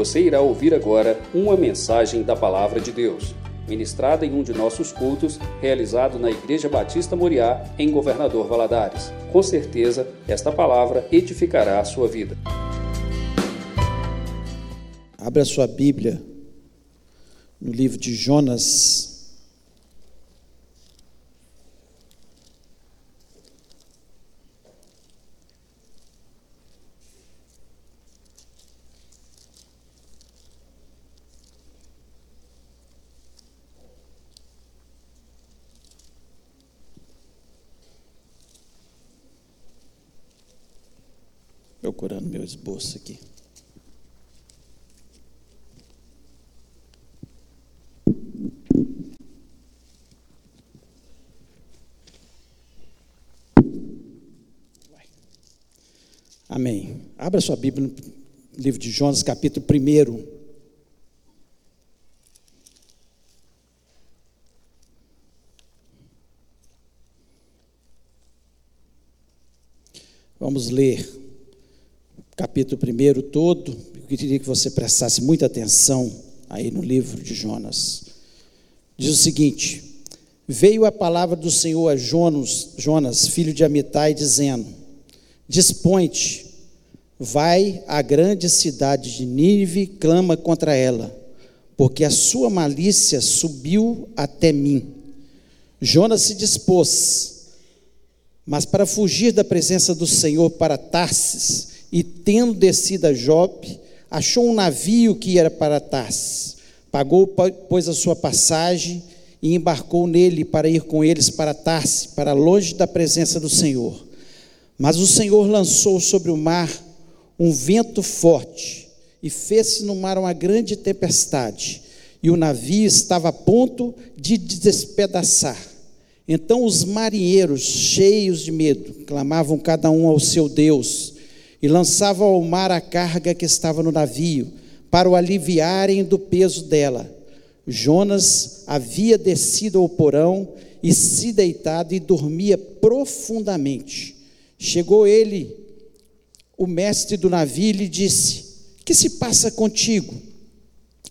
Você irá ouvir agora uma mensagem da Palavra de Deus, ministrada em um de nossos cultos, realizado na Igreja Batista Moriá, em Governador Valadares. Com certeza, esta palavra edificará a sua vida. Abra sua Bíblia no livro de Jonas. Procurando meu esboço aqui. Amém. Abra sua Bíblia no livro de Jonas, capítulo 1. Vamos ler capítulo 1 todo. Eu queria que você prestasse muita atenção aí no livro de Jonas. Diz o seguinte: Veio a palavra do Senhor a Jonas, Jonas filho de Amitai, dizendo: Dispõe-te Vai à grande cidade de Nínive, clama contra ela, porque a sua malícia subiu até mim. Jonas se dispôs, mas para fugir da presença do Senhor para Tarsis, e tendo descido a Jope, achou um navio que era para Tarsis. Pagou, pois, a sua passagem e embarcou nele para ir com eles para Tarsis, para longe da presença do Senhor. Mas o Senhor lançou sobre o mar um vento forte e fez-se no mar uma grande tempestade, e o navio estava a ponto de despedaçar. Então os marinheiros, cheios de medo, clamavam cada um ao seu Deus e lançavam ao mar a carga que estava no navio, para o aliviarem do peso dela. Jonas havia descido ao porão e se deitado e dormia profundamente. Chegou ele o mestre do navio lhe disse: Que se passa contigo?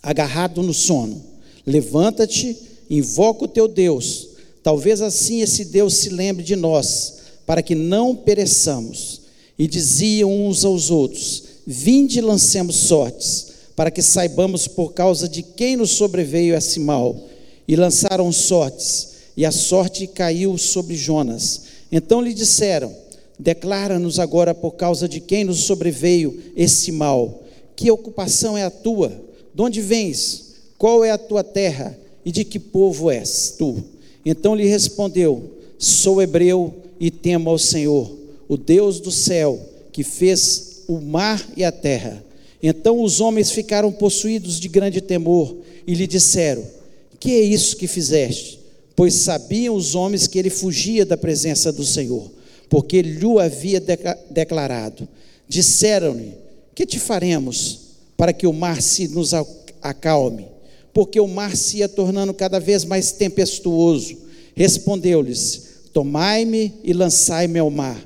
Agarrado no sono, levanta-te, invoca o teu Deus. Talvez assim esse Deus se lembre de nós, para que não pereçamos. E diziam uns aos outros: Vinde lancemos sortes, para que saibamos por causa de quem nos sobreveio esse mal. E lançaram sortes, e a sorte caiu sobre Jonas. Então lhe disseram: Declara-nos agora por causa de quem nos sobreveio esse mal. Que ocupação é a tua? De onde vens? Qual é a tua terra? E de que povo és tu? Então lhe respondeu: Sou hebreu e temo ao Senhor, o Deus do céu, que fez o mar e a terra. Então os homens ficaram possuídos de grande temor e lhe disseram: Que é isso que fizeste? Pois sabiam os homens que ele fugia da presença do Senhor porque lhe havia declarado. Disseram-lhe: Que te faremos para que o mar se nos acalme? Porque o mar se ia tornando cada vez mais tempestuoso. Respondeu-lhes: Tomai-me e lançai-me ao mar,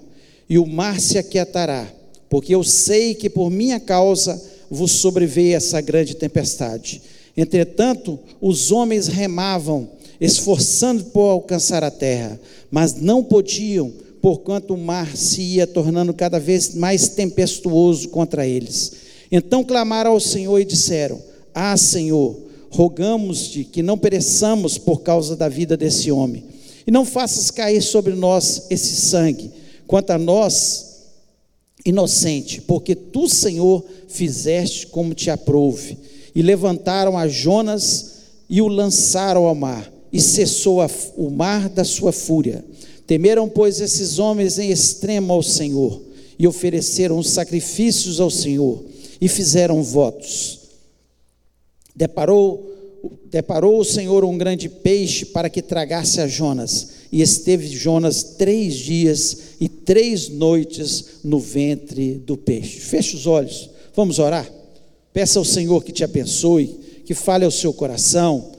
e o mar se aquietará, porque eu sei que por minha causa vos sobreveio essa grande tempestade. Entretanto, os homens remavam, esforçando por alcançar a terra, mas não podiam, porquanto o mar se ia tornando cada vez mais tempestuoso contra eles. Então clamaram ao Senhor e disseram: Ah, Senhor, rogamos-te que não pereçamos por causa da vida desse homem, e não faças cair sobre nós esse sangue, quanto a nós, inocente, porque tu, Senhor, fizeste como te aprouve. E levantaram a Jonas e o lançaram ao mar, e cessou a, o mar da sua fúria. Temeram, pois, esses homens em extremo ao Senhor, e ofereceram sacrifícios ao Senhor, e fizeram votos. Deparou, deparou o Senhor um grande peixe para que tragasse a Jonas, e esteve Jonas três dias e três noites no ventre do peixe. Feche os olhos, vamos orar. Peça ao Senhor que te abençoe, que fale ao seu coração,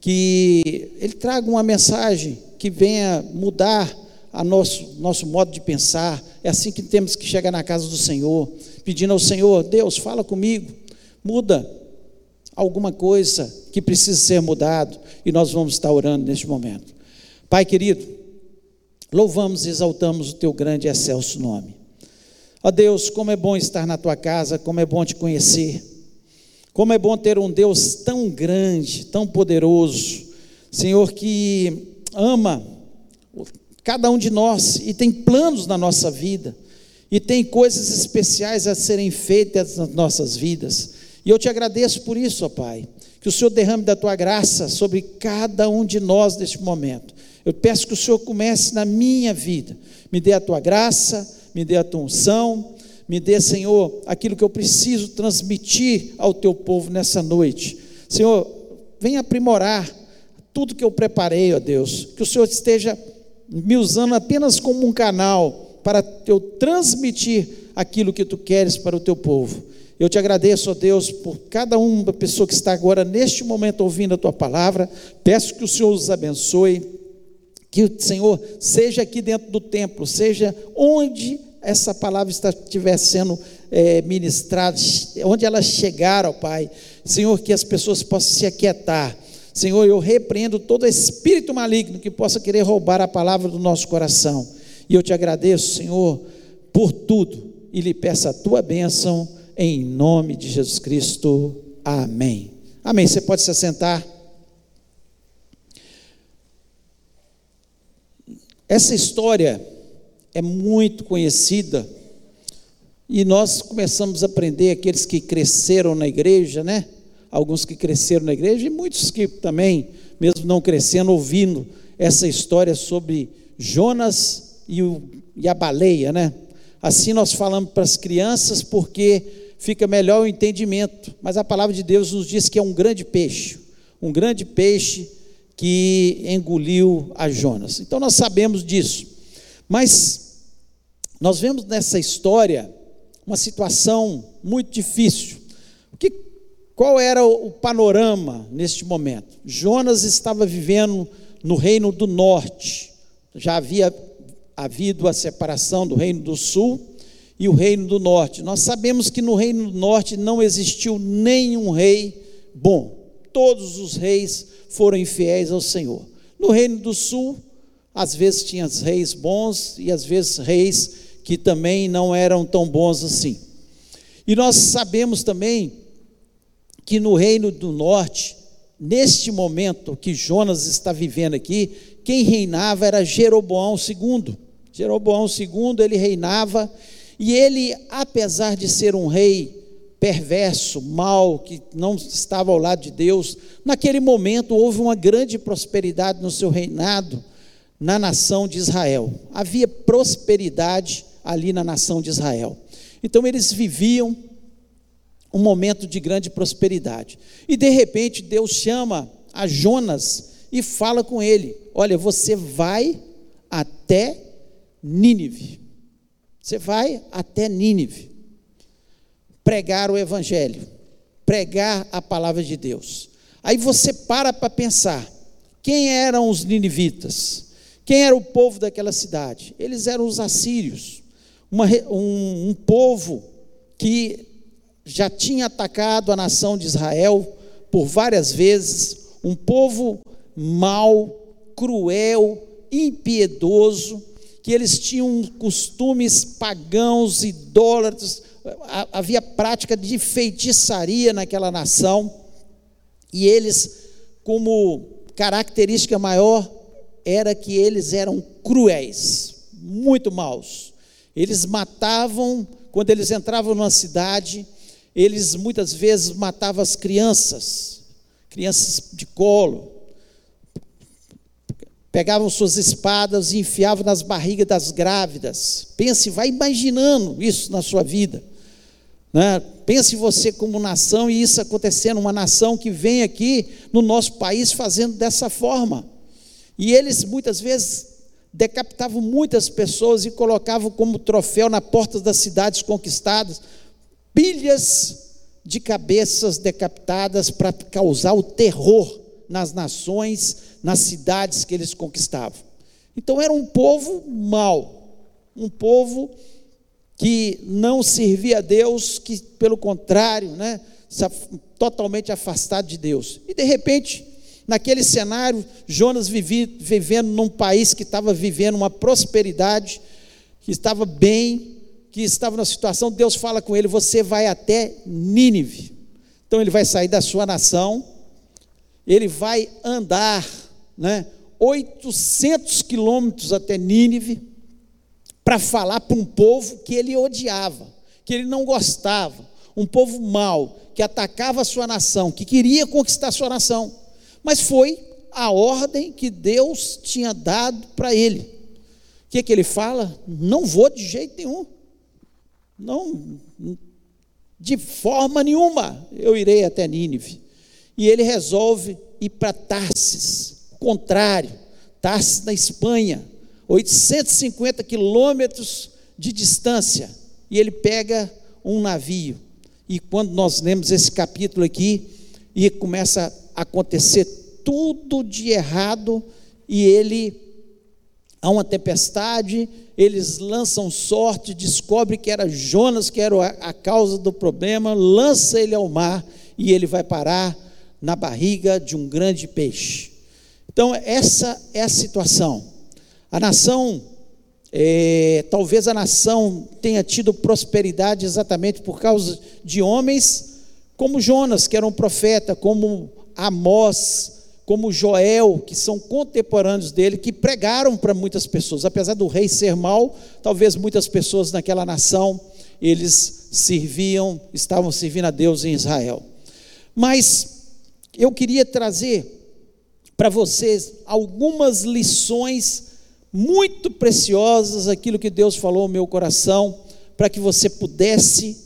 que Ele traga uma mensagem que venha mudar a nosso, nosso modo de pensar. É assim que temos que chegar na casa do Senhor, pedindo ao Senhor: Deus, fala comigo, muda alguma coisa que precisa ser mudado e nós vamos estar orando neste momento. Pai querido, louvamos e exaltamos o teu grande e excelso nome. Ó Deus, como é bom estar na tua casa, como é bom te conhecer. Como é bom ter um Deus tão grande, tão poderoso, Senhor, que ama cada um de nós e tem planos na nossa vida, e tem coisas especiais a serem feitas nas nossas vidas. E eu te agradeço por isso, ó Pai. Que o Senhor derrame da tua graça sobre cada um de nós neste momento. Eu peço que o Senhor comece na minha vida. Me dê a tua graça, me dê a tua unção, me dê, Senhor, aquilo que eu preciso transmitir ao teu povo nessa noite. Senhor, venha aprimorar tudo que eu preparei, ó Deus. Que o Senhor esteja me usando apenas como um canal para eu transmitir aquilo que tu queres para o teu povo. Eu te agradeço, ó Deus, por cada uma pessoa que está agora neste momento ouvindo a tua palavra. Peço que o Senhor os abençoe. Que o Senhor seja aqui dentro do templo, seja onde essa palavra estiver sendo é, ministrada, onde ela chegar, ó Pai. Senhor, que as pessoas possam se aquietar. Senhor, eu repreendo todo espírito maligno que possa querer roubar a palavra do nosso coração. E eu te agradeço, Senhor, por tudo e lhe peço a tua bênção em nome de Jesus Cristo. Amém. Amém. Você pode se assentar. Essa história é muito conhecida e nós começamos a aprender aqueles que cresceram na igreja, né? Alguns que cresceram na igreja e muitos que também, mesmo não crescendo, ouvindo essa história sobre Jonas e, o, e a baleia, né? Assim nós falamos para as crianças porque fica melhor o entendimento. Mas a palavra de Deus nos diz que é um grande peixe, um grande peixe que engoliu a Jonas. Então nós sabemos disso. Mas nós vemos nessa história uma situação muito difícil. Que, qual era o panorama neste momento? Jonas estava vivendo no reino do norte. Já havia havido a separação do reino do sul e o reino do norte. Nós sabemos que no reino do norte não existiu nenhum rei bom. Todos os reis foram infiéis ao Senhor. No reino do sul, às vezes tinha reis bons e às vezes reis que também não eram tão bons assim. E nós sabemos também que no reino do norte, neste momento que Jonas está vivendo aqui, quem reinava era Jeroboão II. Jeroboão II, ele reinava e ele, apesar de ser um rei perverso, mau, que não estava ao lado de Deus, naquele momento houve uma grande prosperidade no seu reinado na nação de Israel. Havia prosperidade ali na nação de Israel. Então eles viviam um momento de grande prosperidade. E de repente Deus chama a Jonas e fala com ele: Olha, você vai até Nínive. Você vai até Nínive, pregar o Evangelho, pregar a palavra de Deus. Aí você para para pensar: quem eram os ninivitas? Quem era o povo daquela cidade? Eles eram os assírios, uma, um, um povo que já tinha atacado a nação de Israel por várias vezes, um povo mau, cruel, impiedoso, que eles tinham costumes pagãos, idólatras, havia prática de feitiçaria naquela nação, e eles, como característica maior, era que eles eram cruéis, muito maus. Eles matavam, quando eles entravam numa cidade, eles muitas vezes matavam as crianças, crianças de colo, pegavam suas espadas e enfiavam nas barrigas das grávidas. Pense, vai imaginando isso na sua vida. Né? Pense você como nação e isso acontecendo, uma nação que vem aqui no nosso país fazendo dessa forma. E eles muitas vezes decapitavam muitas pessoas e colocavam como troféu na porta das cidades conquistadas pilhas de cabeças decapitadas para causar o terror nas nações, nas cidades que eles conquistavam. Então era um povo mau, um povo que não servia a Deus, que pelo contrário, né, totalmente afastado de Deus. E de repente, naquele cenário, Jonas vivendo num país que estava vivendo uma prosperidade, que estava bem, que estava na situação, Deus fala com ele: Você vai até Nínive. Então ele vai sair da sua nação, ele vai andar né, 800 quilômetros até Nínive, para falar para um povo que ele odiava, que ele não gostava, um povo mau, que atacava a sua nação, que queria conquistar a sua nação. Mas foi a ordem que Deus tinha dado para ele. O que, que ele fala? Não vou de jeito nenhum. Não, de forma nenhuma eu irei até Nínive. E ele resolve ir para Tarsis, contrário, Tarsis na Espanha, 850 quilômetros de distância. E ele pega um navio. E quando nós lemos esse capítulo aqui, e começa a acontecer tudo de errado, e ele há uma tempestade, eles lançam sorte, descobre que era Jonas que era a causa do problema, lança ele ao mar e ele vai parar na barriga de um grande peixe. Então, essa é a situação. A nação, é, talvez a nação tenha tido prosperidade exatamente por causa de homens como Jonas, que era um profeta, como Amós, como Joel, que são contemporâneos dele, que pregaram para muitas pessoas. Apesar do rei ser mau, talvez muitas pessoas naquela nação, eles serviam, estavam servindo a Deus em Israel. Mas eu queria trazer para vocês algumas lições muito preciosas, aquilo que Deus falou ao meu coração, para que você pudesse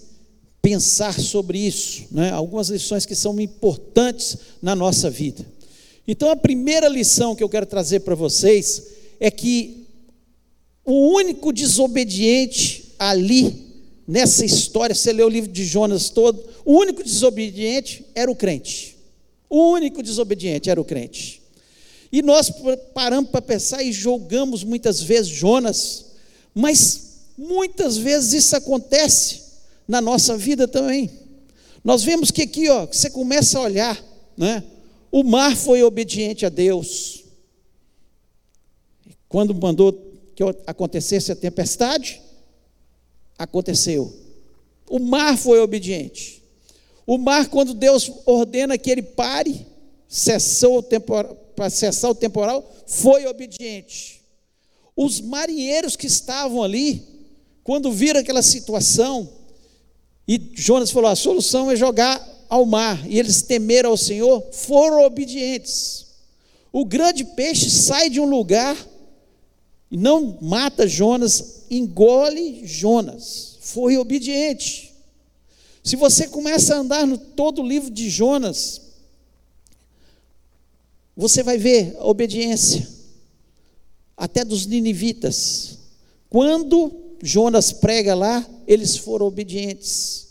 pensar sobre isso, né? algumas lições que são importantes na nossa vida. Então, a primeira lição que eu quero trazer para vocês é que o único desobediente ali, nessa história, você lê o livro de Jonas todo, o único desobediente era o crente. O único desobediente era o crente. E nós paramos para pensar e julgamos muitas vezes Jonas, mas muitas vezes isso acontece na nossa vida também. Nós vemos que aqui, ó, você começa a olhar, né? O mar foi obediente a Deus. Quando mandou que acontecesse a tempestade, aconteceu. O mar foi obediente. O mar, quando Deus ordena que ele pare, cessou para cessar o temporal, foi obediente. Os marinheiros que estavam ali, quando viram aquela situação, e Jonas falou: a solução é jogar ao mar e eles temeram ao Senhor, foram obedientes. O grande peixe sai de um lugar e não mata Jonas, engole Jonas. Foi obediente. Se você começa a andar no todo o livro de Jonas, você vai ver a obediência, até dos ninivitas. Quando Jonas prega lá, eles foram obedientes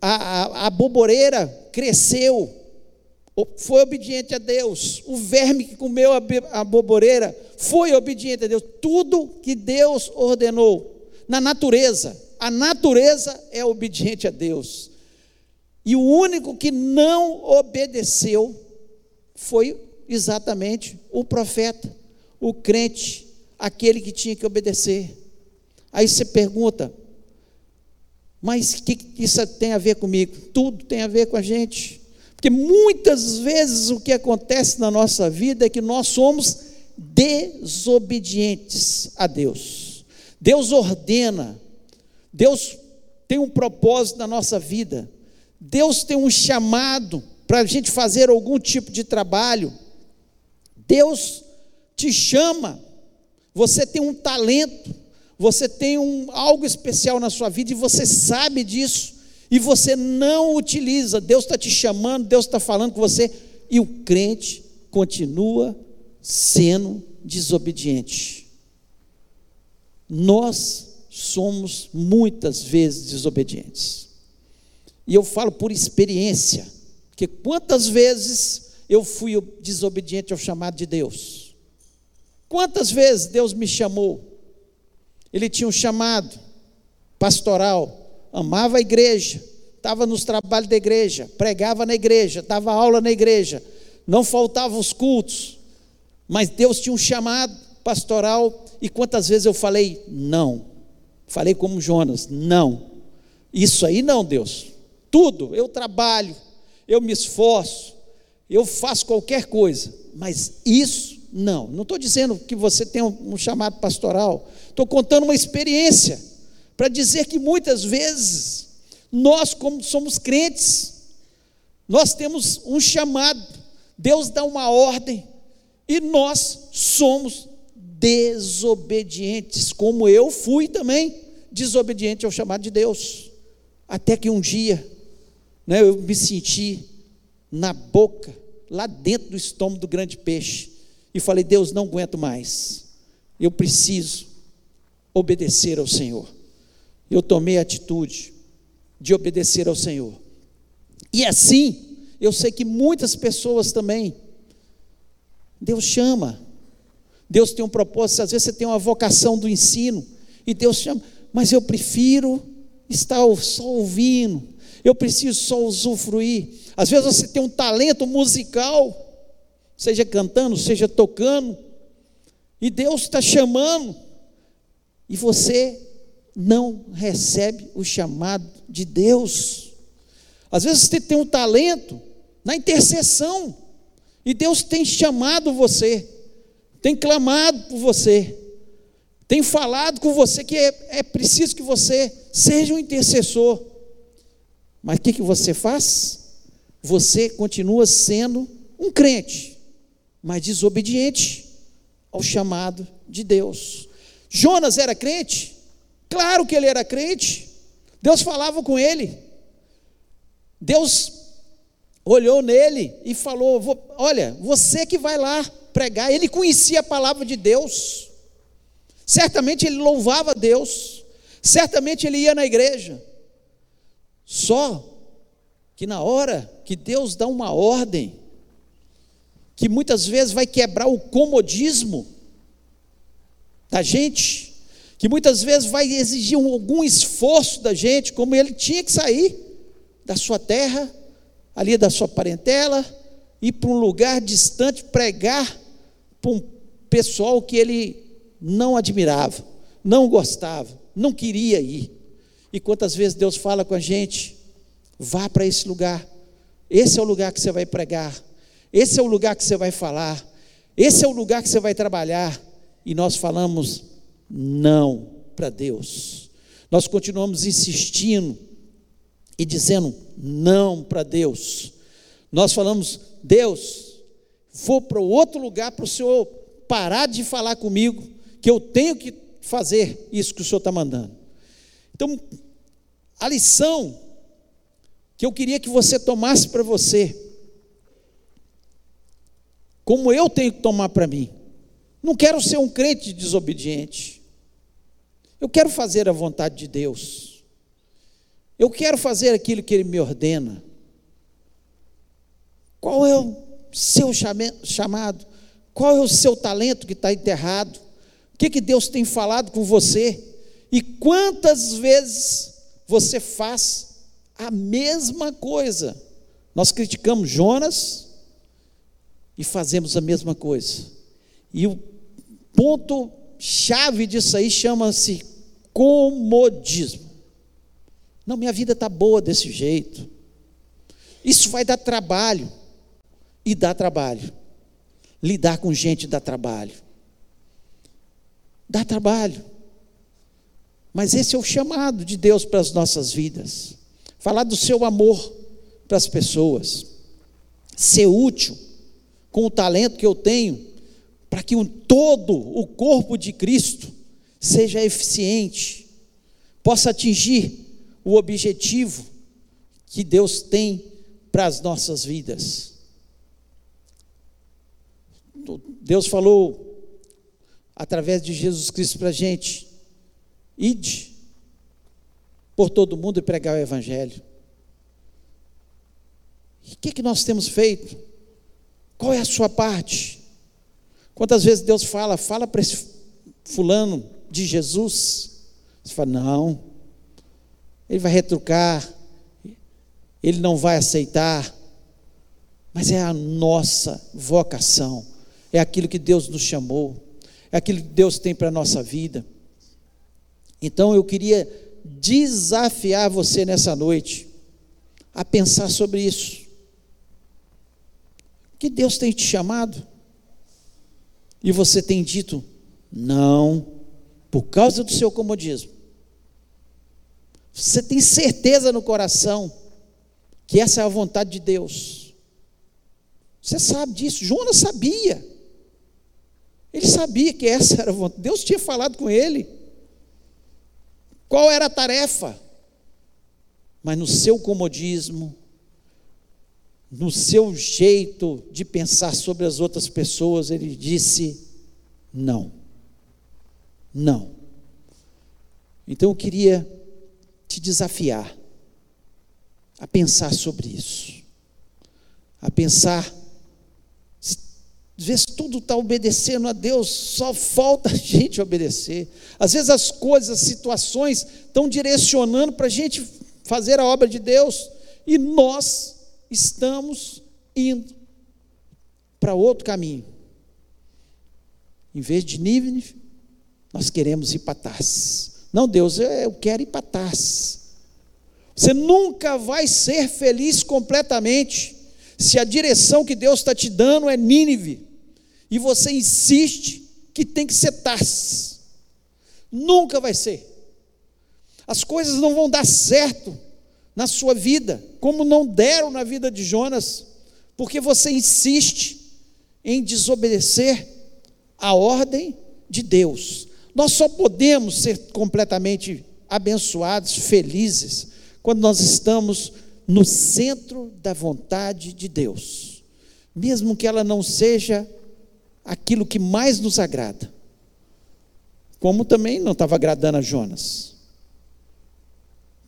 a, a, a boboreira cresceu, foi obediente a Deus. O verme que comeu a, a boboreira foi obediente a Deus. Tudo que Deus ordenou na natureza, a natureza é obediente a Deus. E o único que não obedeceu foi exatamente o profeta, o crente, aquele que tinha que obedecer. Aí você pergunta, mas o que isso tem a ver comigo? Tudo tem a ver com a gente. Porque muitas vezes o que acontece na nossa vida é que nós somos desobedientes a Deus. Deus ordena, Deus tem um propósito na nossa vida, Deus tem um chamado para a gente fazer algum tipo de trabalho. Deus te chama, você tem um talento, você tem um, algo especial na sua vida e você sabe disso, e você não utiliza. Deus está te chamando, Deus está falando com você, e o crente continua sendo desobediente. Nós somos muitas vezes desobedientes. E eu falo por experiência, que quantas vezes eu fui desobediente ao chamado de Deus? Quantas vezes Deus me chamou? Ele tinha um chamado pastoral, amava a igreja, estava nos trabalhos da igreja, pregava na igreja, dava aula na igreja, não faltavam os cultos, mas Deus tinha um chamado pastoral, e quantas vezes eu falei, não, falei como Jonas, não, isso aí não, Deus, tudo, eu trabalho, eu me esforço, eu faço qualquer coisa, mas isso não. Não estou dizendo que você tem um, chamado pastoral, estou contando uma experiência para dizer que muitas vezes nós, como somos crentes, nós temos um chamado, Deus dá uma ordem e nós somos desobedientes, como eu fui também desobediente ao chamado de Deus, até que um dia né, eu me senti na boca, lá dentro do estômago do grande peixe, e falei: Deus, não aguento mais, eu preciso obedecer ao Senhor. Eu tomei a atitude de obedecer ao Senhor. E assim, eu sei que muitas pessoas também, Deus chama, Deus tem um propósito, às vezes você tem uma vocação do ensino, e Deus chama, mas eu prefiro estar só ouvindo, eu preciso só usufruir. Às vezes você tem um talento musical, seja cantando, seja tocando, e Deus está chamando, e você não recebe o chamado de Deus. Às vezes você tem um talento na intercessão, e Deus tem chamado você, tem clamado por você, tem falado com você que é, é preciso que você seja um intercessor. Mas o que, que você faz? Você continua sendo um crente, mas desobediente ao chamado de Deus. Jonas era crente? Claro que ele era crente. Deus falava com ele. Deus olhou nele e falou: Olha, você que vai lá pregar. Ele conhecia a palavra de Deus. Certamente ele louvava Deus. Certamente ele ia na igreja. Só que na hora que Deus dá uma ordem, que muitas vezes vai quebrar o comodismo da gente, que muitas vezes vai exigir algum esforço da gente, como ele tinha que sair da sua terra, ali da sua parentela, ir para um lugar distante pregar para um pessoal que ele não admirava, não gostava, não queria ir. E quantas vezes Deus fala com a gente: vá para esse lugar, esse é o lugar que você vai pregar, esse é o lugar que você vai falar, esse é o lugar que você vai trabalhar. E nós falamos não para Deus, nós continuamos insistindo e dizendo não para Deus. Nós falamos, Deus, vou para outro lugar para o Senhor parar de falar comigo, que eu tenho que fazer isso que o Senhor está mandando. Então, a lição que eu queria que você tomasse para você, como eu tenho que tomar para mim. Não quero ser um crente desobediente. Eu quero fazer a vontade de Deus. Eu quero fazer aquilo que Ele me ordena. Qual é o seu chamado? Qual é o seu talento que está enterrado? O que, que Deus tem falado com você? E quantas vezes você faz a mesma coisa? Nós criticamos Jonas e fazemos a mesma coisa. E o ponto chave disso aí chama-se comodismo. Não, minha vida está boa desse jeito. Isso vai dar trabalho. E dá trabalho. Lidar com gente dá trabalho. Dá trabalho. Mas esse é o chamado de Deus para as nossas vidas. Falar do seu amor para as pessoas. Ser útil com o talento que eu tenho para que um todo o corpo de Cristo seja eficiente, possa atingir o objetivo que Deus tem para as nossas vidas. Deus falou através de Jesus Cristo para a gente: ide por todo mundo e pregar o Evangelho. E o que, que nós temos feito? Qual é a sua parte? Quantas vezes Deus fala, fala para esse fulano de Jesus? Você fala, não, ele vai retrucar, ele não vai aceitar, mas é a nossa vocação, é aquilo que Deus nos chamou, é aquilo que Deus tem para a nossa vida. Então eu queria desafiar você nessa noite a pensar sobre isso. Que Deus tem te chamado e você tem dito não, por causa do seu comodismo. Você tem certeza no coração que essa é a vontade de Deus. Você sabe disso. Jonas sabia. Ele sabia que essa era a vontade. Deus tinha falado com ele. Qual era a tarefa? Mas no seu comodismo, no seu jeito de pensar sobre as outras pessoas, ele disse: não. Não. Então eu queria te desafiar a pensar sobre isso, a pensar, às vezes tudo está obedecendo a Deus, só falta a gente obedecer. Às vezes as coisas, as situações estão direcionando para a gente fazer a obra de Deus e nós estamos indo para outro caminho. Em vez de Nínive, nós queremos ir para. Não, Deus, eu quero ir para. Você nunca vai ser feliz completamente se a direção que Deus está te dando é Nínive e você insiste que tem que ser Tarsis. Nunca vai ser. As coisas não vão dar certo na sua vida, como não deram na vida de Jonas, porque você insiste em desobedecer a ordem de Deus. Nós só podemos ser completamente abençoados, felizes, quando nós estamos no centro da vontade de Deus, mesmo que ela não seja aquilo que mais nos agrada, como também não estava agradando a Jonas.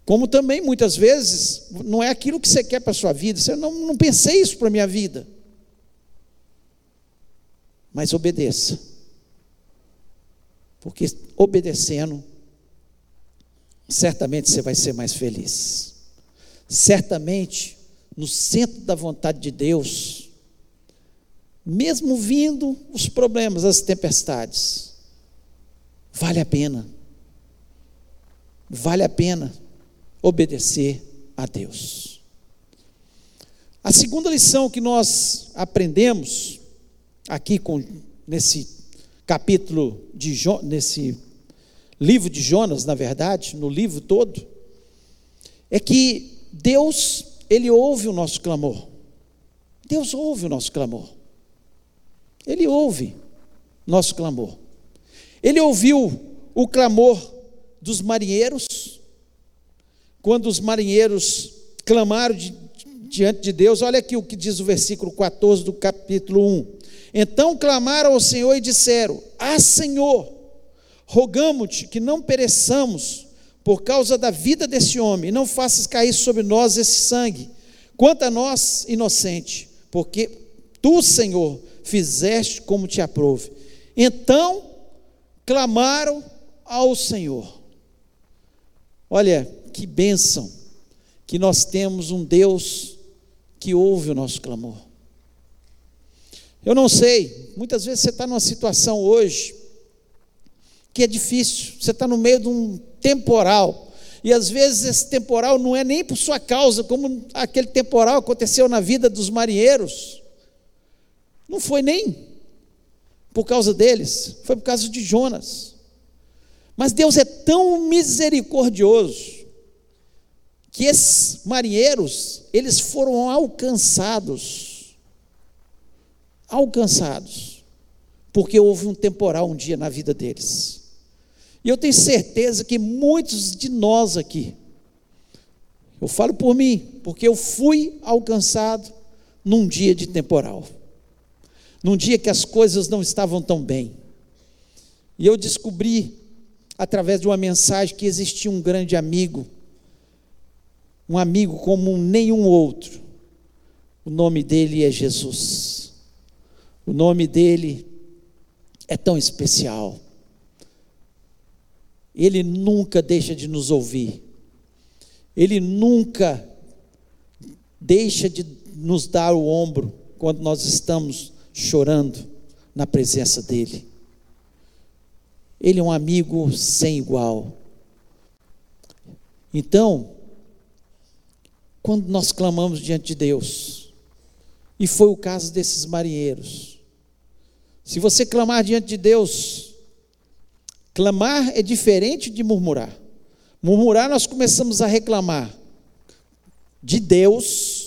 Como também muitas vezes não é aquilo que você quer para a sua vida, você não, não pensei isso para a minha vida. Mas obedeça. Porque obedecendo, certamente você vai ser mais feliz. Certamente, no centro da vontade de Deus, mesmo vindo os problemas, as tempestades, vale a pena. Vale a pena obedecer a Deus. A segunda lição que nós aprendemos aqui com, nesse capítulo de jo, nesse livro de Jonas, na verdade, no livro todo, é que Deus, ele ouve o nosso clamor. Deus ouve o nosso clamor. Ele ouve nosso clamor. Ele ouviu o clamor dos marinheiros, quando os marinheiros clamaram diante de Deus, olha aqui o que diz o versículo 14 do capítulo 1. Então clamaram ao Senhor e disseram: Ah, Senhor, rogamos-te que não pereçamos por causa da vida desse homem, e não faças cair sobre nós esse sangue, quanto a nós, inocente, porque tu, Senhor, fizeste como te aprove. Então clamaram ao Senhor. Olha, que bênção que nós temos um Deus que ouve o nosso clamor. Eu não sei, muitas vezes você está numa situação hoje que é difícil, você está no meio de um temporal, e às vezes esse temporal não é nem por sua causa, como aquele temporal aconteceu na vida dos marinheiros, não foi nem por causa deles, foi por causa de Jonas. Mas Deus é tão misericordioso que esses marinheiros, eles foram alcançados, alcançados, porque houve um temporal um dia na vida deles. E eu tenho certeza que muitos de nós aqui, eu falo por mim, porque eu fui alcançado num dia de temporal, num dia que as coisas não estavam tão bem. E eu descobri, através de uma mensagem, que existia um grande amigo um amigo como nenhum outro. O nome dele é Jesus. O nome dele é tão especial. Ele nunca deixa de nos ouvir. Ele nunca deixa de nos dar o ombro quando nós estamos chorando na presença dEle. Ele é um amigo sem igual. Então, quando nós clamamos diante de Deus, e foi o caso desses marinheiros, se você clamar diante de Deus, clamar é diferente de murmurar. Murmurar, nós começamos a reclamar de Deus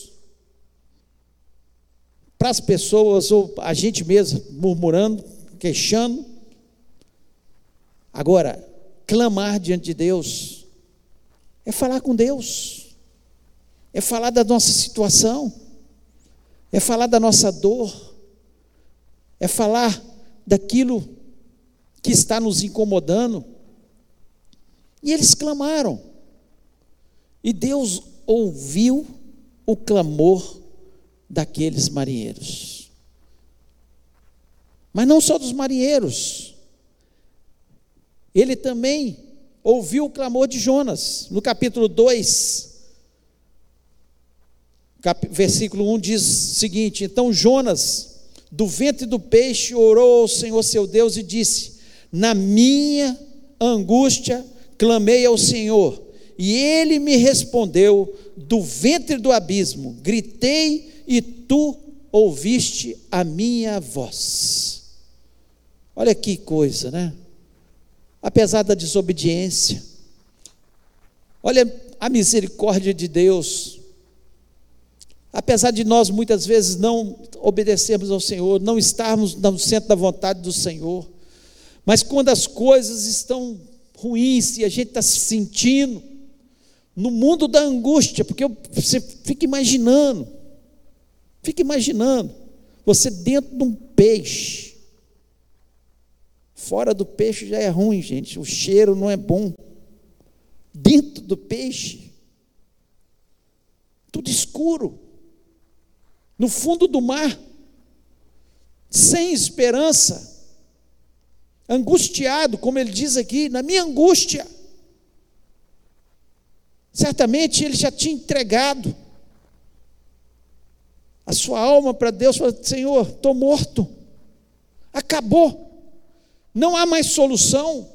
para as pessoas, ou a gente mesmo, murmurando, queixando. Agora, clamar diante de Deus é falar com Deus, é falar da nossa situação, é falar da nossa dor é falar daquilo que está nos incomodando. E eles clamaram. E Deus ouviu o clamor daqueles marinheiros. Mas não só dos marinheiros. Ele também ouviu o clamor de Jonas. No capítulo 2, versículo 1 diz o seguinte: Então Jonas do ventre do peixe, orou ao Senhor seu Deus e disse: Na minha angústia clamei ao Senhor, e ele me respondeu do ventre do abismo, gritei e tu ouviste a minha voz. Olha que coisa, né? Apesar da desobediência, olha a misericórdia de Deus, Apesar de nós muitas vezes não obedecermos ao Senhor, não estarmos no centro da vontade do Senhor, mas quando as coisas estão ruins e a gente está se sentindo no mundo da angústia, porque você fica imaginando, fica imaginando, você dentro de um peixe, fora do peixe já é ruim, gente, o cheiro não é bom, dentro do peixe, tudo escuro, no fundo do mar, sem esperança, angustiado, como ele diz aqui, na minha angústia. Certamente ele já tinha entregado a sua alma para Deus, falou: Senhor, estou morto, acabou, não há mais solução.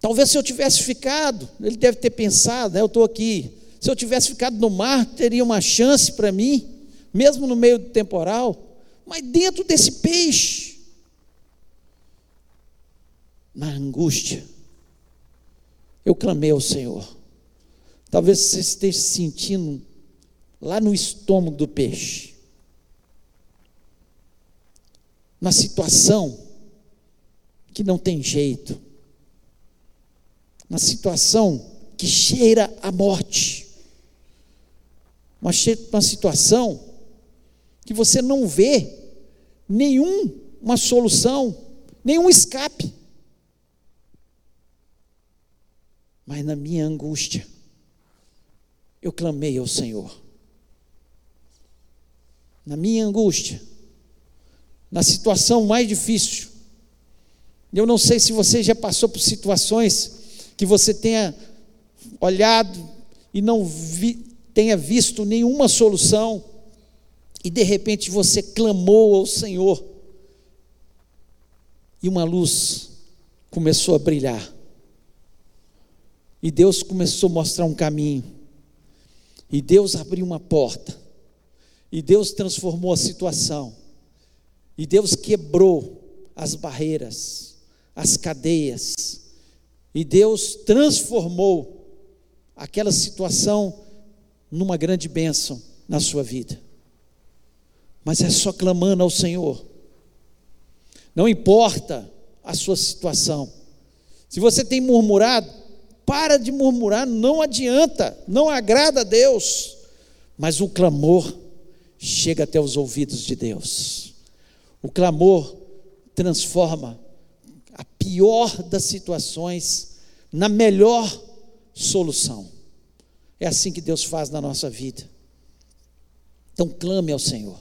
Talvez se eu tivesse ficado, ele deve ter pensado, né, eu estou aqui se eu tivesse ficado no mar, teria uma chance para mim, mesmo no meio do temporal, mas dentro desse peixe, na angústia, eu clamei ao Senhor. Talvez você esteja sentindo lá no estômago do peixe, na situação que não tem jeito, na situação que cheira a morte uma, uma situação que você não vê nenhuma solução, nenhum escape. Mas na minha angústia, eu clamei ao Senhor. Na minha angústia, na situação mais difícil, eu não sei se você já passou por situações que você tenha olhado e não vi, tenha visto nenhuma solução e de repente você clamou ao Senhor e uma luz começou a brilhar. E Deus começou a mostrar um caminho. E Deus abriu uma porta. E Deus transformou a situação. E Deus quebrou as barreiras, as cadeias. E Deus transformou aquela situação numa grande bênção na sua vida. Mas é só clamando ao Senhor. Não importa a sua situação. Se você tem murmurado, para de murmurar, não adianta, não agrada a Deus. Mas o clamor chega até os ouvidos de Deus. O clamor transforma a pior das situações na melhor solução. É assim que Deus faz na nossa vida. Então clame ao Senhor.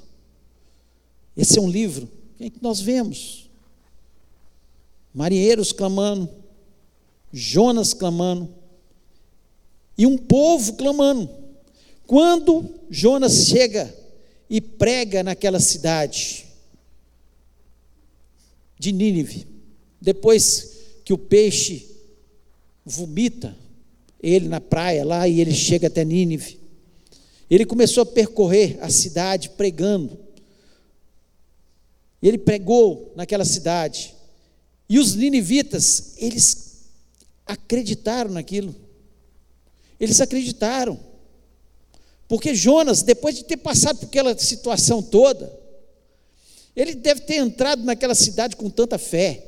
Esse é um livro que nós vemos. Marinheiros clamando, Jonas clamando, e um povo clamando. Quando Jonas chega e prega naquela cidade de Nínive, depois que o peixe vomita ele na praia lá e ele chega até Nínive, ele começou a percorrer a cidade pregando. Ele pregou naquela cidade. E os ninivitas, eles acreditaram naquilo. Eles acreditaram. Porque Jonas, depois de ter passado por aquela situação toda, ele deve ter entrado naquela cidade com tanta fé.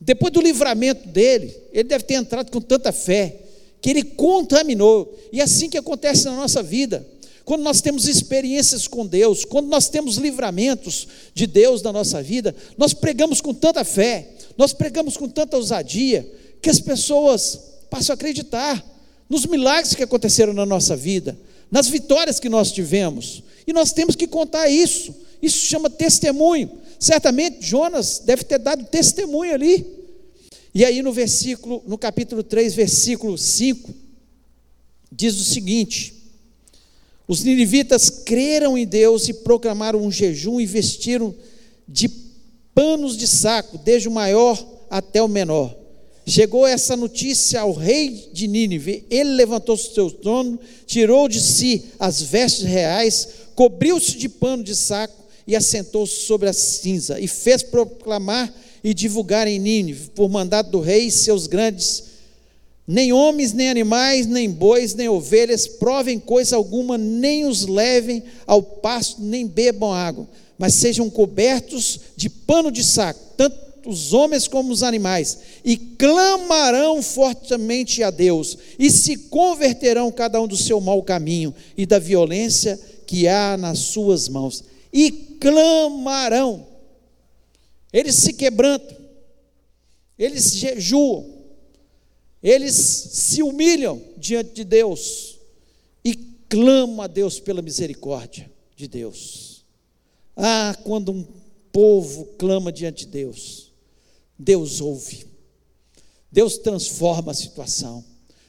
Depois do livramento dele, ele deve ter entrado com tanta fé, que ele contaminou. E é assim que acontece na nossa vida. Quando nós temos experiências com Deus, quando nós temos livramentos de Deus na nossa vida, nós pregamos com tanta fé, nós pregamos com tanta ousadia, que as pessoas passam a acreditar nos milagres que aconteceram na nossa vida, nas vitórias que nós tivemos. E nós temos que contar isso. Isso chama testemunho. Certamente Jonas deve ter dado testemunho ali. E aí no versículo, no capítulo 3, versículo 5, diz o seguinte: Os ninivitas creram em Deus e proclamaram um jejum e vestiram de panos de saco, desde o maior até o menor. Chegou essa notícia ao rei de Nínive. Ele levantou seu trono, tirou de si as vestes reais, cobriu-se de pano de saco e assentou-se sobre a cinza e fez proclamar e divulgar em Nínive, por mandato do rei seus grandes, nem homens, nem animais, nem bois, nem ovelhas, provem coisa alguma, nem os levem ao pasto, nem bebam água, mas sejam cobertos de pano de saco, tanto os homens como os animais, e clamarão fortemente a Deus, e se converterão cada um do seu mau caminho e da violência que há nas suas mãos, e clamarão. Eles se quebrantam, eles jejuam, eles se humilham diante de Deus e clamam a Deus pela misericórdia de Deus. Ah, quando um povo clama diante de Deus, Deus ouve. Deus transforma a situação.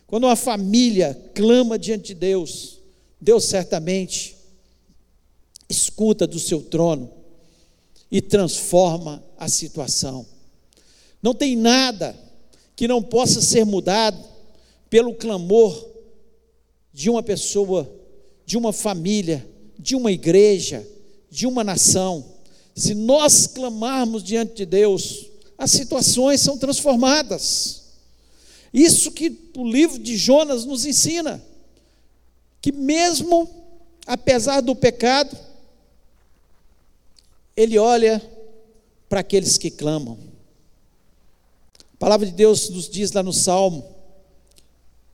Quando uma família clama diante de Deus, Deus certamente escuta do seu trono e transforma a situação. Não tem nada que não possa ser mudado pelo clamor de uma pessoa, de uma família, de uma igreja, de uma nação. Se nós clamarmos diante de Deus, as situações são transformadas. Isso que o livro de Jonas nos ensina, que mesmo apesar do pecado, ele olha para aqueles que clamam. A palavra de Deus nos diz lá no Salmo,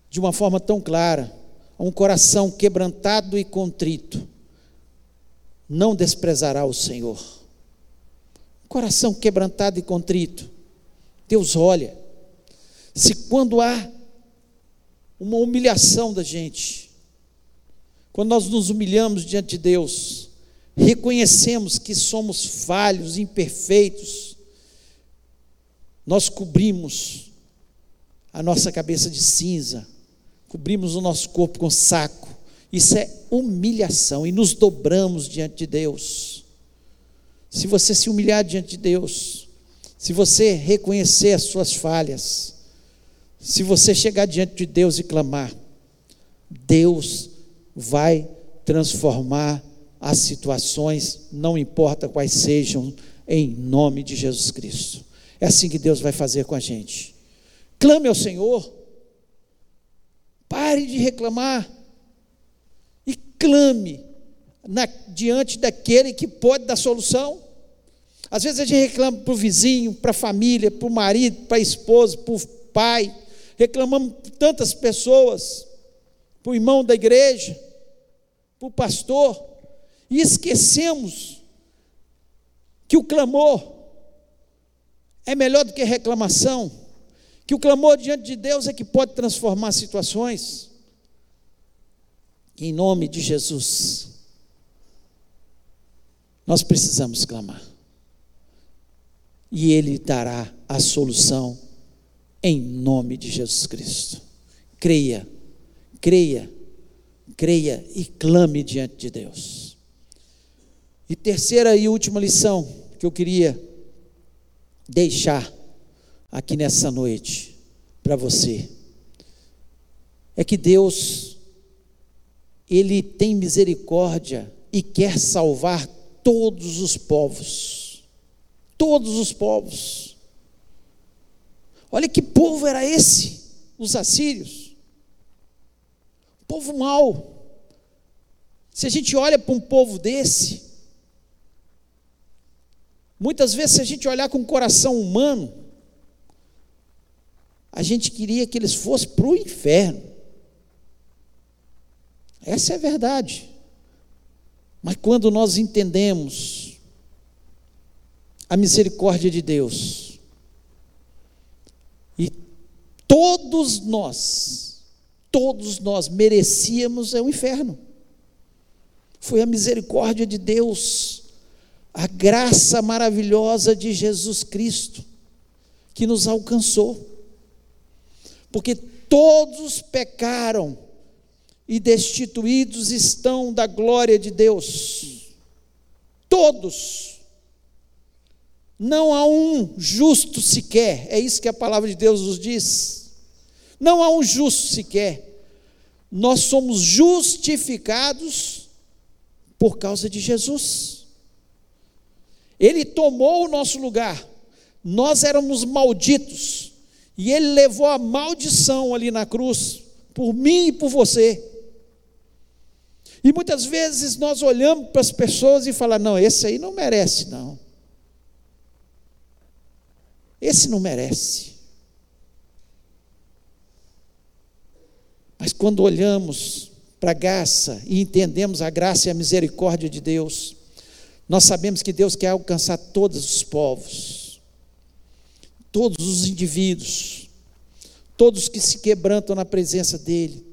de uma forma tão clara: um coração quebrantado e contrito não desprezará o Senhor coração quebrantado e contrito. Deus olha. Se quando há uma humilhação da gente, quando nós nos humilhamos diante de Deus, reconhecemos que somos falhos, imperfeitos, nós cobrimos a nossa cabeça de cinza, cobrimos o nosso corpo com saco, isso é humilhação e nos dobramos diante de Deus se você se humilhar diante de Deus, se você reconhecer as suas falhas, se você chegar diante de Deus e clamar, Deus vai transformar as situações, não importa quais sejam, em nome de Jesus Cristo. É assim que Deus vai fazer com a gente. Clame ao Senhor, pare de reclamar e clame na, diante daquele que pode dar solução. Às vezes a gente reclama para o vizinho, para a família, para o marido, para a esposa, para o pai, reclamamos para tantas pessoas, para o irmão da igreja, para o pastor, e esquecemos que o clamor é melhor do que reclamação, que o clamor diante de Deus é que pode transformar situações. Em nome de Jesus. Nós precisamos clamar. E Ele dará a solução em nome de Jesus Cristo. Creia, creia, creia e clame diante de Deus. E terceira e última lição que eu queria deixar aqui nessa noite para você é que Deus ele tem misericórdia e quer salvar todos os povos. Todos os povos. Olha que povo era esse, os assírios. Povo mau. Se a gente olha para um povo desse, muitas vezes, se a gente olhar com o coração humano, a gente queria que eles fossem para o inferno. Essa é a verdade. Mas quando nós entendemos a misericórdia de Deus, e todos nós, todos nós merecíamos é o inferno. Foi a misericórdia de Deus, a graça maravilhosa de Jesus Cristo que nos alcançou. Porque todos pecaram e destituídos estão da glória de Deus. Todos. Não há um justo sequer, é isso que a palavra de Deus nos diz. Não há um justo sequer. Nós somos justificados por causa de Jesus. Ele tomou o nosso lugar. Nós éramos malditos. E ele levou a maldição ali na cruz, por mim e por você. E muitas vezes nós olhamos para as pessoas e falamos: não, esse aí não merece, não. Esse não merece. Mas quando olhamos para a graça e entendemos a graça e a misericórdia de Deus, nós sabemos que Deus quer alcançar todos os povos, todos os indivíduos, todos que se quebrantam na presença dEle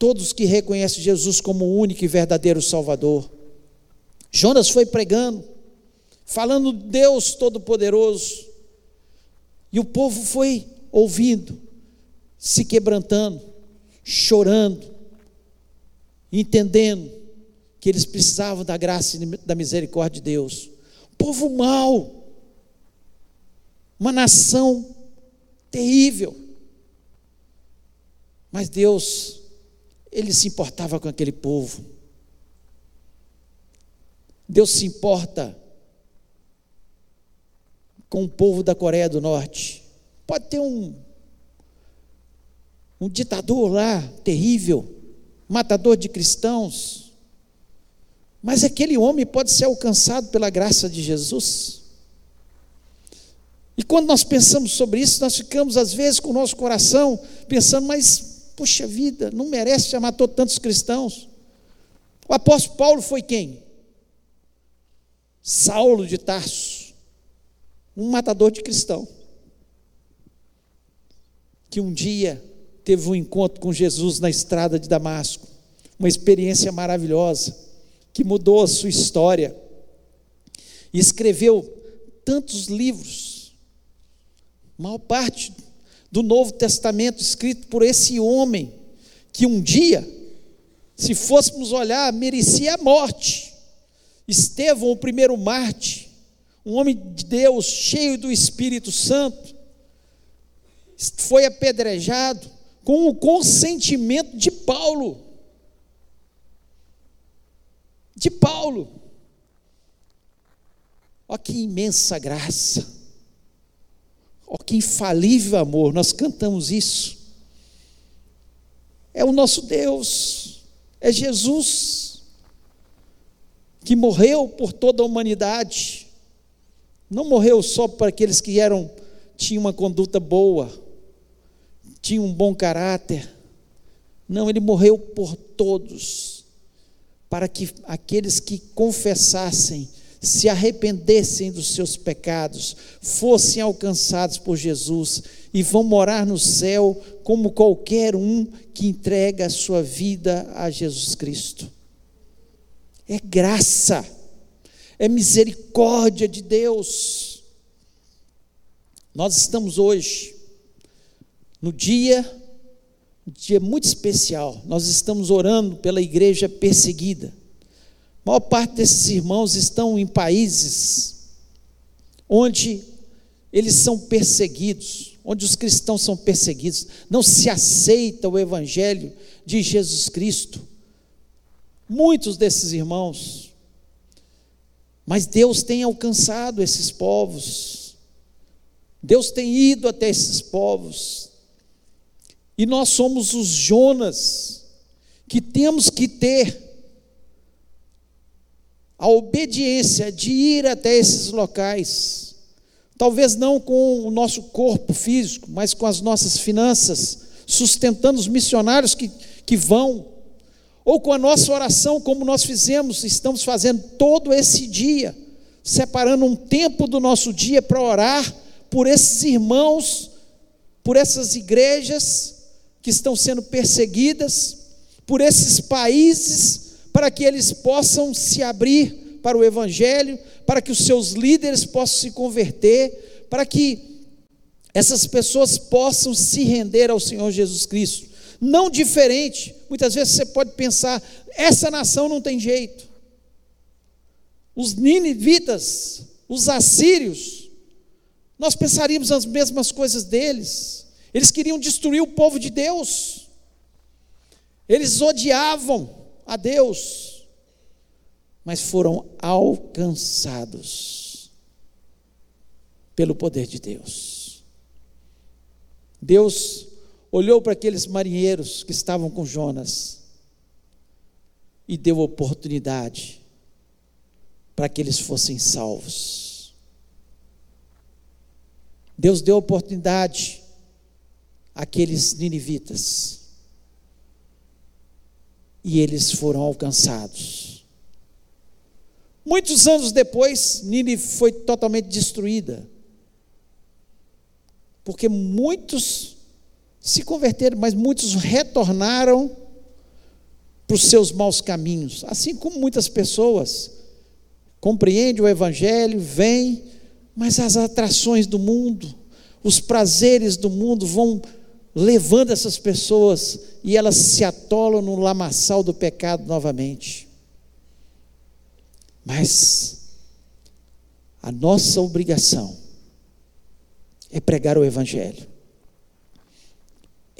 todos que reconhecem Jesus como o único e verdadeiro Salvador. Jonas foi pregando, falando Deus Todo-Poderoso, e o povo foi ouvindo, se quebrantando, chorando, entendendo que eles precisavam da graça e da misericórdia de Deus. Povo mau, uma nação terrível, mas Deus ele se importava com aquele povo. Deus se importa com o povo da Coreia do Norte. Pode ter um, um ditador lá, terrível, matador de cristãos, mas aquele homem pode ser alcançado pela graça de Jesus. E quando nós pensamos sobre isso, nós ficamos às vezes com o nosso coração pensando, mas Poxa vida, não merece, já matou tantos cristãos. O apóstolo Paulo foi quem? Saulo de Tarso, um matador de cristão, que um dia teve um encontro com Jesus na estrada de Damasco, uma experiência maravilhosa, que mudou a sua história, e escreveu tantos livros, maior parte do Novo Testamento escrito por esse homem que um dia, se fôssemos olhar, merecia a morte. Estevão, o primeiro Marte, um homem de Deus, cheio do Espírito Santo, foi apedrejado com o consentimento de Paulo. De Paulo. Olha que imensa graça. Oh, que infalível amor, nós cantamos isso. É o nosso Deus, é Jesus, que morreu por toda a humanidade. Não morreu só para aqueles que eram, tinham uma conduta boa, tinham um bom caráter. Não, ele morreu por todos, para que aqueles que confessassem se arrependessem dos seus pecados, fossem alcançados por Jesus e vão morar no céu como qualquer um que entrega a sua vida a Jesus Cristo. É graça, é misericórdia de Deus. Nós estamos hoje no dia um dia muito especial. Nós estamos orando pela igreja perseguida. A maior parte desses irmãos estão em países onde eles são perseguidos, onde os cristãos são perseguidos, não se aceita o evangelho de Jesus Cristo. Muitos desses irmãos, mas Deus tem alcançado esses povos, Deus tem ido até esses povos, e nós somos os Jonas que temos que ter a obediência de ir até esses locais, talvez não com o nosso corpo físico, mas com as nossas finanças, sustentando os missionários que, que vão, ou com a nossa oração, como nós fizemos, estamos fazendo todo esse dia, separando um tempo do nosso dia para orar por esses irmãos, por essas igrejas que estão sendo perseguidas, por esses países para que eles possam se abrir para o Evangelho, para que os seus líderes possam se converter, para que essas pessoas possam se render ao Senhor Jesus Cristo. Não diferente, muitas vezes você pode pensar, essa nação não tem jeito. Os ninivitas, os assírios, nós pensaríamos as mesmas coisas deles. Eles queriam destruir o povo de Deus. Eles odiavam a Deus, mas foram alcançados pelo poder de Deus. Deus olhou para aqueles marinheiros que estavam com Jonas e deu oportunidade para que eles fossem salvos. Deus deu oportunidade àqueles ninivitas e eles foram alcançados. Muitos anos depois, Nínive foi totalmente destruída, porque muitos se converteram, mas muitos retornaram para os seus maus caminhos, assim como muitas pessoas compreendem o Evangelho, vêm, mas as atrações do mundo, os prazeres do mundo vão levando essas pessoas e elas se atolam no lamaçal do pecado novamente. Mas a nossa obrigação é pregar o Evangelho,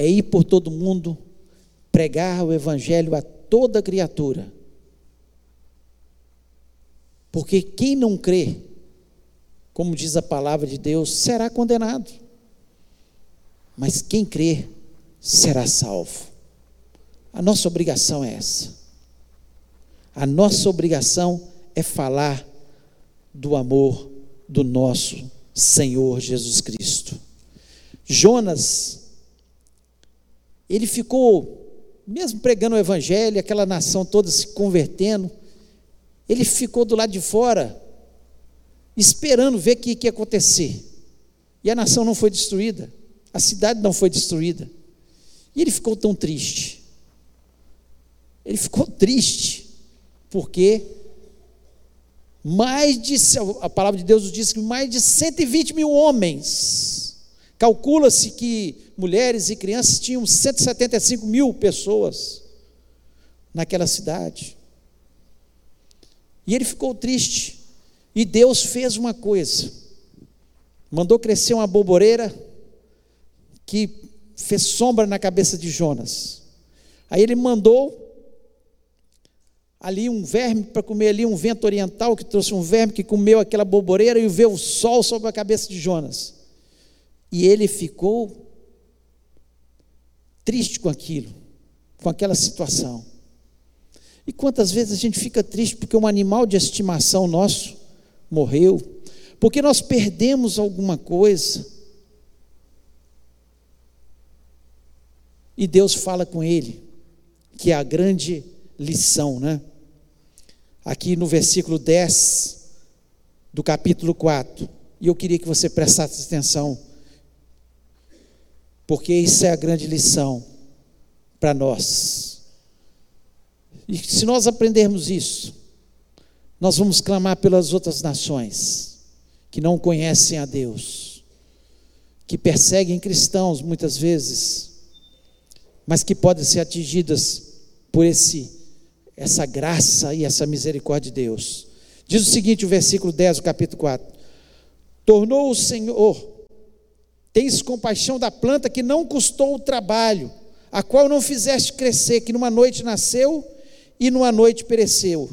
é ir por todo mundo, pregar o Evangelho a toda criatura. Porque quem não crê, como diz a palavra de Deus, será condenado mas quem crê será salvo. A nossa obrigação é essa. A nossa obrigação é falar do amor do nosso Senhor Jesus Cristo. Jonas, ele ficou, mesmo pregando o Evangelho, aquela nação toda se convertendo, ele ficou do lado de fora, esperando ver o que ia acontecer. E a nação não foi destruída. A cidade não foi destruída. E ele ficou tão triste. Ele ficou triste, porque mais de, a palavra de Deus diz que mais de 120 mil homens, calcula-se que mulheres e crianças tinham 175 mil pessoas naquela cidade. E ele ficou triste. E Deus fez uma coisa: mandou crescer uma boboreira que fez sombra na cabeça de Jonas. Aí ele mandou ali um verme para comer ali um vento oriental que trouxe um verme que comeu aquela boboreira e veio o sol sobre a cabeça de Jonas. E ele ficou triste com aquilo, com aquela situação. E quantas vezes a gente fica triste porque um animal de estimação nosso morreu, porque nós perdemos alguma coisa, E Deus fala com ele, que é a grande lição, né? Aqui no versículo 10 do capítulo 4. E eu queria que você prestasse atenção, porque isso é a grande lição para nós. E se nós aprendermos isso, nós vamos clamar pelas outras nações que não conhecem a Deus, que perseguem cristãos muitas vezes mas que podem ser atingidas por esse essa graça e essa misericórdia de Deus. Diz o seguinte, o versículo 10 do capítulo 4: Tornou o Senhor, tens compaixão da planta que não custou o trabalho, a qual não fizeste crescer, que numa noite nasceu e numa noite pereceu.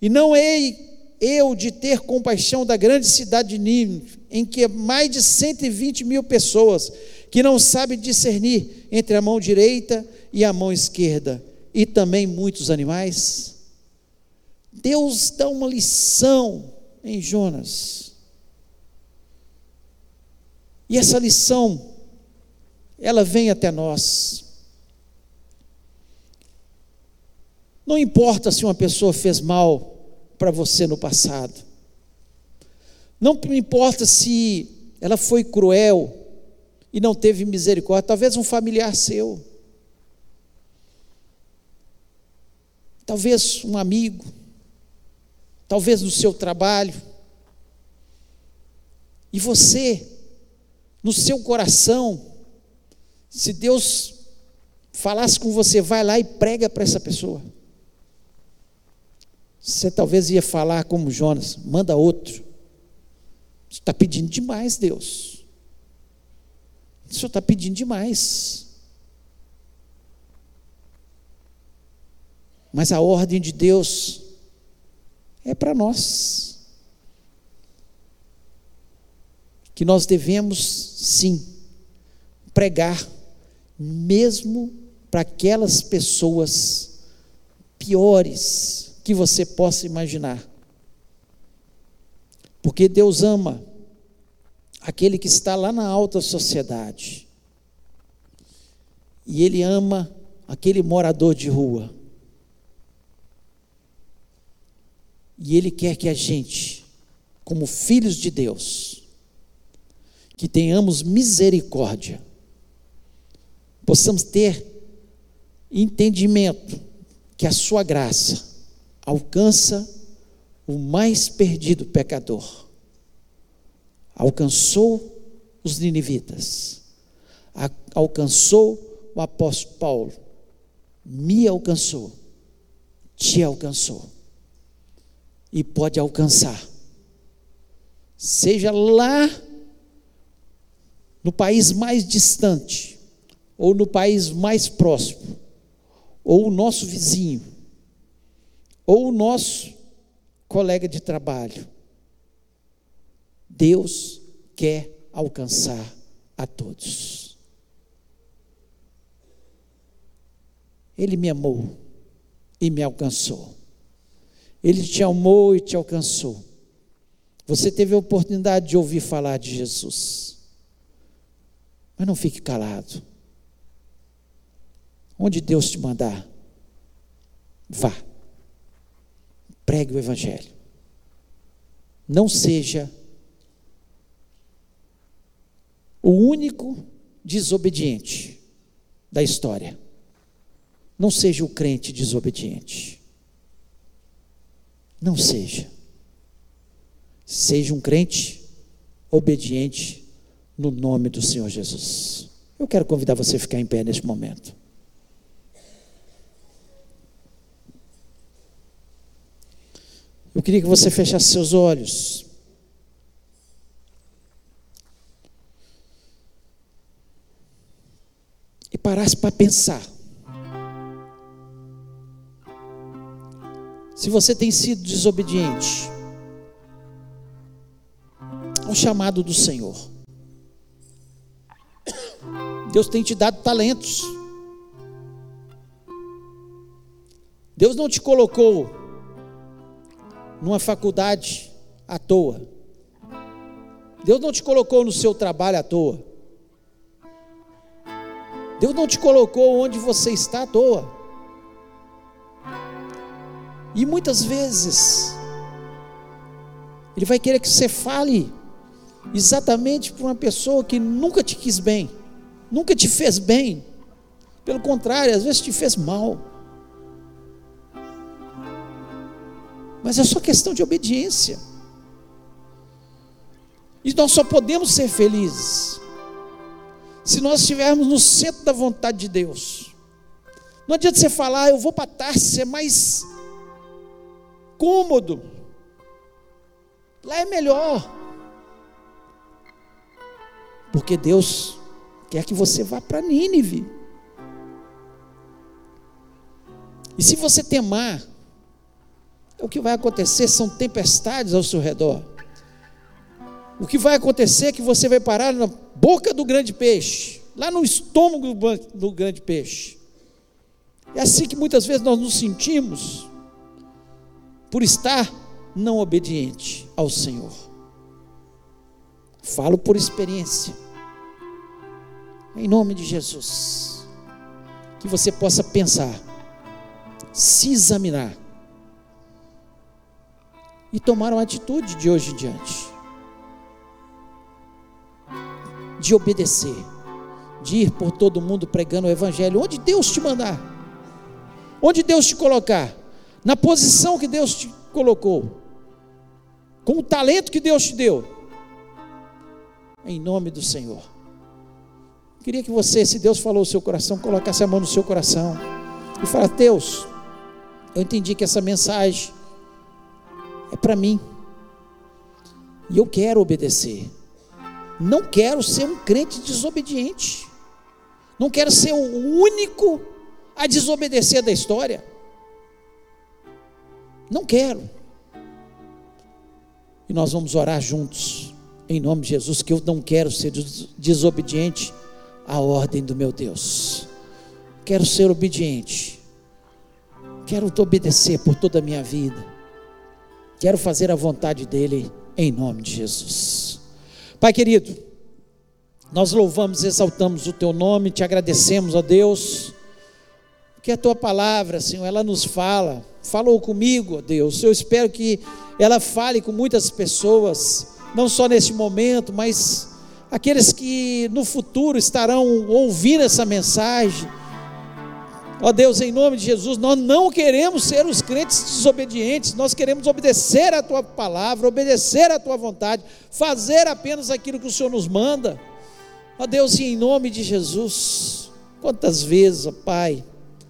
E não hei eu de ter compaixão da grande cidade de Nínive, em que mais de 120 mil pessoas que não sabem discernir entre a mão direita e a mão esquerda, e também muitos animais. Deus dá uma lição em Jonas. E essa lição, ela vem até nós. Não importa se uma pessoa fez mal para você no passado. Não importa se ela foi cruel e não teve misericórdia, talvez um familiar seu. Talvez um amigo, talvez no seu trabalho. E você, no seu coração, se Deus falasse com você, vai lá e prega para essa pessoa. Você talvez ia falar como Jonas, manda outro. Você está pedindo demais, Deus. Senhor está pedindo demais. Mas a ordem de Deus é para nós. Que nós devemos, sim, pregar, mesmo para aquelas pessoas piores, que você possa imaginar. Porque Deus ama aquele que está lá na alta sociedade. E Ele ama aquele morador de rua. E Ele quer que a gente, como filhos de Deus, que tenhamos misericórdia, possamos ter entendimento que a Sua graça alcança o mais perdido pecador. Alcançou os ninivitas, alcançou o apóstolo Paulo, me alcançou, te alcançou e pode alcançar. Seja lá no país mais distante, ou no país mais próximo, ou o nosso vizinho, ou o nosso colega de trabalho. Deus quer alcançar a todos. Ele me amou e me alcançou. Ele te amou e te alcançou. Você teve a oportunidade de ouvir falar de Jesus. Mas não fique calado. Onde Deus te mandar, vá pregue o Evangelho. Não seja o único desobediente da história. Não seja o crente desobediente. Não seja. Seja um crente obediente no nome do Senhor Jesus. Eu quero convidar você a ficar em pé neste momento. Eu queria que você fechasse seus olhos. E parasse para pensar. Se você tem sido desobediente ao chamado do Senhor, Deus tem te dado talentos. Deus não te colocou numa faculdade à toa. Deus não te colocou no seu trabalho à toa. Deus não te colocou onde você está à toa. E muitas vezes, Ele vai querer que você fale exatamente para uma pessoa que nunca te quis bem, nunca te fez bem. Pelo contrário, às vezes te fez mal. Mas é só questão de obediência. E nós só podemos ser felizes se nós estivermos no centro da vontade de Deus. Não adianta você falar, eu vou para Tarsis, é mais cômodo. Lá é melhor. Porque Deus quer que você vá para Nínive. E se você temar, o que vai acontecer são tempestades ao seu redor. O que vai acontecer é que você vai parar na boca do grande peixe, lá no estômago do grande peixe. É assim que muitas vezes nós nos sentimos por estar não obediente ao Senhor. Falo por experiência. Em nome de Jesus. Que você possa pensar, se examinar e tomar uma atitude de hoje em diante de obedecer, de ir por todo mundo pregando o Evangelho, onde Deus te mandar, onde Deus te colocar, na posição que Deus te colocou, com o talento que Deus te deu, em nome do Senhor. Queria que você, se Deus falou o seu coração, colocasse a mão no seu coração e fala: Deus, eu entendi que essa mensagem é para mim. E eu quero obedecer. Não quero ser um crente desobediente. Não quero ser o único a desobedecer da história. Não quero. E nós vamos orar juntos, em nome de Jesus, que eu não quero ser desobediente à ordem do meu Deus. Quero ser obediente. Quero te obedecer por toda a minha vida. Quero fazer a vontade dEle, em nome de Jesus. Pai querido, nós louvamos, exaltamos o Teu nome, te agradecemos, ó Deus, que a Tua palavra, Senhor, ela nos fala, falou comigo, ó Deus. Eu espero que ela fale com muitas pessoas, não só neste momento, mas aqueles que no futuro estarão ouvindo essa mensagem. Ó Deus, em nome de Jesus, nós não queremos ser os crentes desobedientes, nós queremos obedecer a tua palavra, obedecer a tua vontade, fazer apenas aquilo que o Senhor nos manda. Ó Deus, e em nome de Jesus, quantas vezes, ó Pai,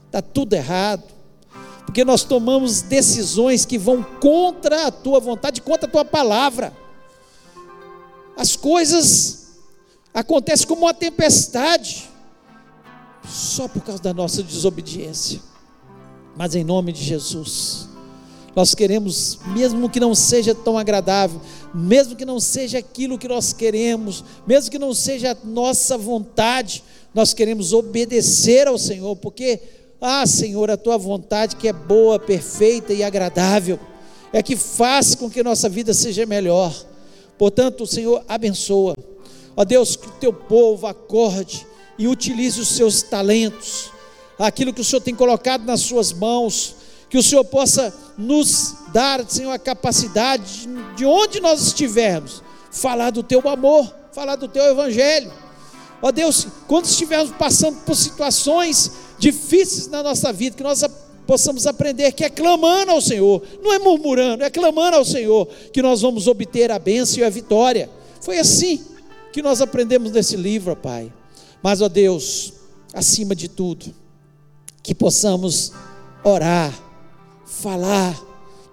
está tudo errado, porque nós tomamos decisões que vão contra a tua vontade, contra a tua palavra. As coisas acontecem como uma tempestade, só por causa da nossa desobediência. Mas em nome de Jesus, nós queremos, mesmo que não seja tão agradável, mesmo que não seja aquilo que nós queremos, mesmo que não seja a nossa vontade, nós queremos obedecer ao Senhor, porque, ah, Senhor, a tua vontade que é boa, perfeita e agradável, é que faz com que nossa vida seja melhor. Portanto, o Senhor abençoa. Ó Deus, que o teu povo acorde e utilize os seus talentos, aquilo que o Senhor tem colocado nas suas mãos, que o Senhor possa nos dar, Senhor, a capacidade de onde nós estivermos, falar do teu amor, falar do teu evangelho. Ó Deus, quando estivermos passando por situações difíceis na nossa vida, que nós possamos aprender que é clamando ao Senhor, não é murmurando, é clamando ao Senhor que nós vamos obter a bênção e a vitória. Foi assim que nós aprendemos nesse livro, Pai. Mas, ó Deus, acima de tudo, que possamos orar, falar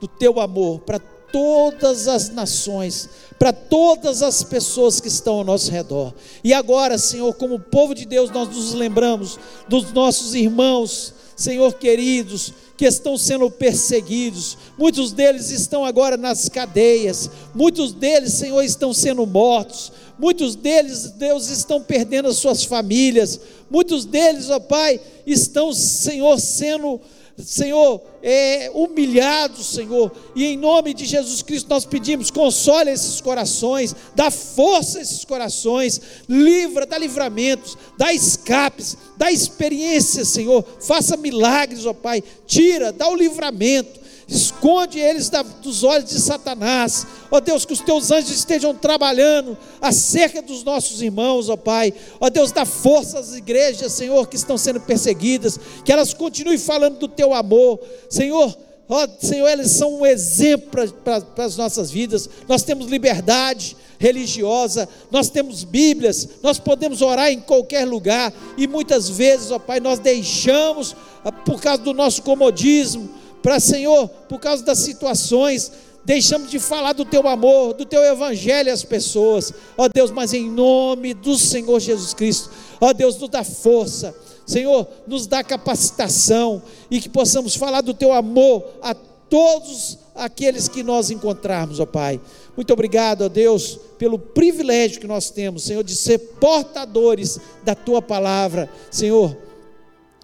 do teu amor para todas as nações, para todas as pessoas que estão ao nosso redor. E agora, Senhor, como povo de Deus, nós nos lembramos dos nossos irmãos, Senhor queridos, que estão sendo perseguidos, muitos deles estão agora nas cadeias, muitos deles, Senhor, estão sendo mortos, muitos deles, Deus, estão perdendo as suas famílias, muitos deles, ó Pai, estão, Senhor, sendo, Senhor, é, humilhados, Senhor, e em nome de Jesus Cristo nós pedimos, console esses corações, dá força a esses corações, livra, dá livramentos, dá escapes, dá experiências, Senhor, faça milagres, ó Pai, tira, dá o livramento, esconde eles dos olhos de Satanás. Ó Deus, que os teus anjos estejam trabalhando acerca dos nossos irmãos, ó Pai. Ó Deus, dá força às igrejas, Senhor, que estão sendo perseguidas, que elas continuem falando do teu amor. Senhor, ó Senhor, eles são um exemplo para as nossas vidas. Nós temos liberdade religiosa, nós temos Bíblias, nós podemos orar em qualquer lugar, e muitas vezes, ó Pai, nós deixamos, ah, por causa do nosso comodismo, para Senhor, por causa das situações, deixamos de falar do teu amor, do teu evangelho às pessoas, ó Deus, mas em nome do Senhor Jesus Cristo, ó Deus, nos dá força, Senhor, nos dá capacitação e que possamos falar do teu amor a todos aqueles que nós encontrarmos, ó Pai. Muito obrigado, ó Deus, pelo privilégio que nós temos, Senhor, de ser portadores da tua palavra, Senhor.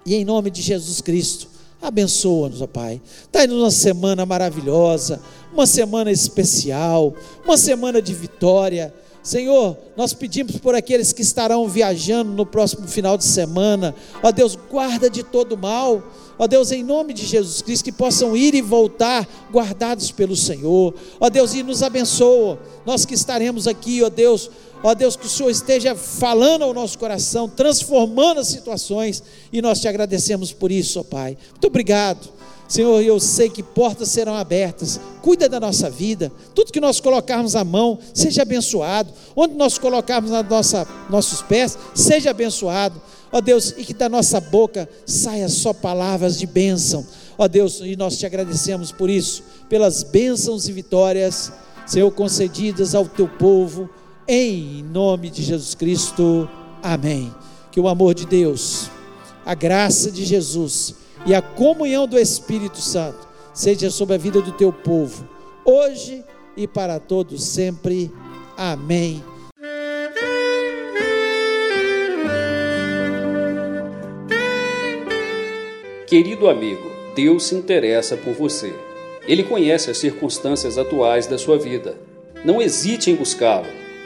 E em nome de Jesus Cristo, abençoa-nos, ó Pai. Dá-nos uma semana maravilhosa, uma semana especial, uma semana de vitória. Senhor, nós pedimos por aqueles que estarão viajando no próximo final de semana, ó Deus, guarda de todo mal, ó Deus, em nome de Jesus Cristo, que possam ir e voltar guardados pelo Senhor, ó Deus, e nos abençoa, nós que estaremos aqui, ó Deus, ó Deus, que o Senhor esteja falando ao nosso coração, transformando as situações, e nós te agradecemos por isso, ó Pai, muito obrigado Senhor, eu sei que portas serão abertas. Cuida da nossa vida. Tudo que nós colocarmos à mão, seja abençoado. Onde nós colocarmos na nossa, nossos pés, seja abençoado. Ó Deus, e que da nossa boca saia só palavras de bênção. Ó Deus, e nós te agradecemos por isso, pelas bênçãos e vitórias, Senhor, concedidas ao teu povo, em nome de Jesus Cristo. Amém. Que o amor de Deus, a graça de Jesus, e a comunhão do Espírito Santo seja sobre a vida do teu povo, hoje e para todos sempre. Amém. Querido amigo, Deus se interessa por você. Ele conhece as circunstâncias atuais da sua vida. Não hesite em buscá-lo.